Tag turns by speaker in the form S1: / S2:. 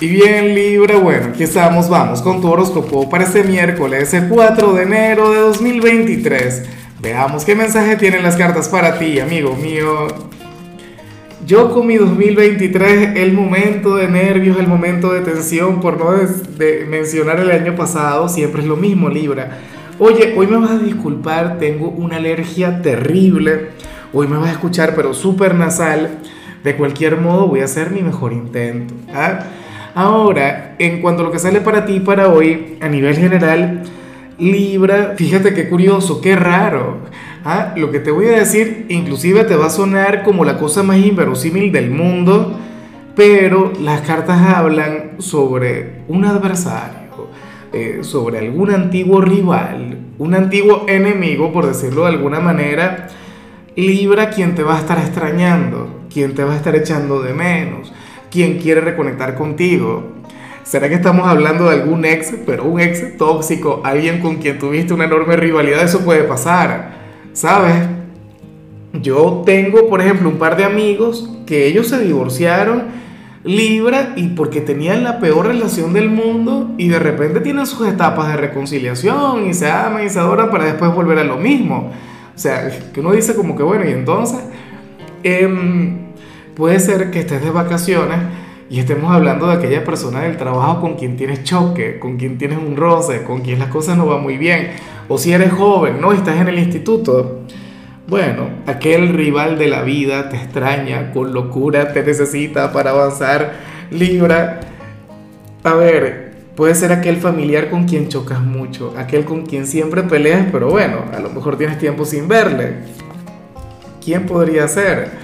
S1: Y bien Libra, bueno, aquí estamos, vamos con tu horóscopo para este miércoles, el 4 de enero de 2023. Veamos qué mensaje tienen las cartas para ti, amigo mío. Yo con mi 2023, el momento de nervios, el momento de tensión, por no de mencionar el año pasado, siempre es lo mismo, Libra. Oye, hoy me vas a disculpar, tengo una alergia terrible. Hoy me vas a escuchar, pero súper nasal. De cualquier modo, voy a hacer mi mejor intento. ¿ah? Ahora, en cuanto a lo que sale para ti para hoy, a nivel general, Libra, fíjate qué curioso, qué raro. ¿ah? Lo que te voy a decir, inclusive te va a sonar como la cosa más inverosímil del mundo, pero las cartas hablan sobre un adversario, eh, sobre algún antiguo rival, un antiguo enemigo, por decirlo de alguna manera, Libra quien te va a estar extrañando, quien te va a estar echando de menos quien quiere reconectar contigo. ¿Será que estamos hablando de algún ex, pero un ex tóxico, alguien con quien tuviste una enorme rivalidad? Eso puede pasar, ¿sabes? Yo tengo, por ejemplo, un par de amigos que ellos se divorciaron Libra y porque tenían la peor relación del mundo y de repente tienen sus etapas de reconciliación y se aman y se adoran para después volver a lo mismo. O sea, que uno dice como que bueno, y entonces... Eh, Puede ser que estés de vacaciones y estemos hablando de aquella persona del trabajo con quien tienes choque, con quien tienes un roce, con quien las cosas no van muy bien. O si eres joven, ¿no? estás en el instituto. Bueno, aquel rival de la vida te extraña, con locura te necesita para avanzar, Libra. A ver, puede ser aquel familiar con quien chocas mucho, aquel con quien siempre peleas, pero bueno, a lo mejor tienes tiempo sin verle. ¿Quién podría ser?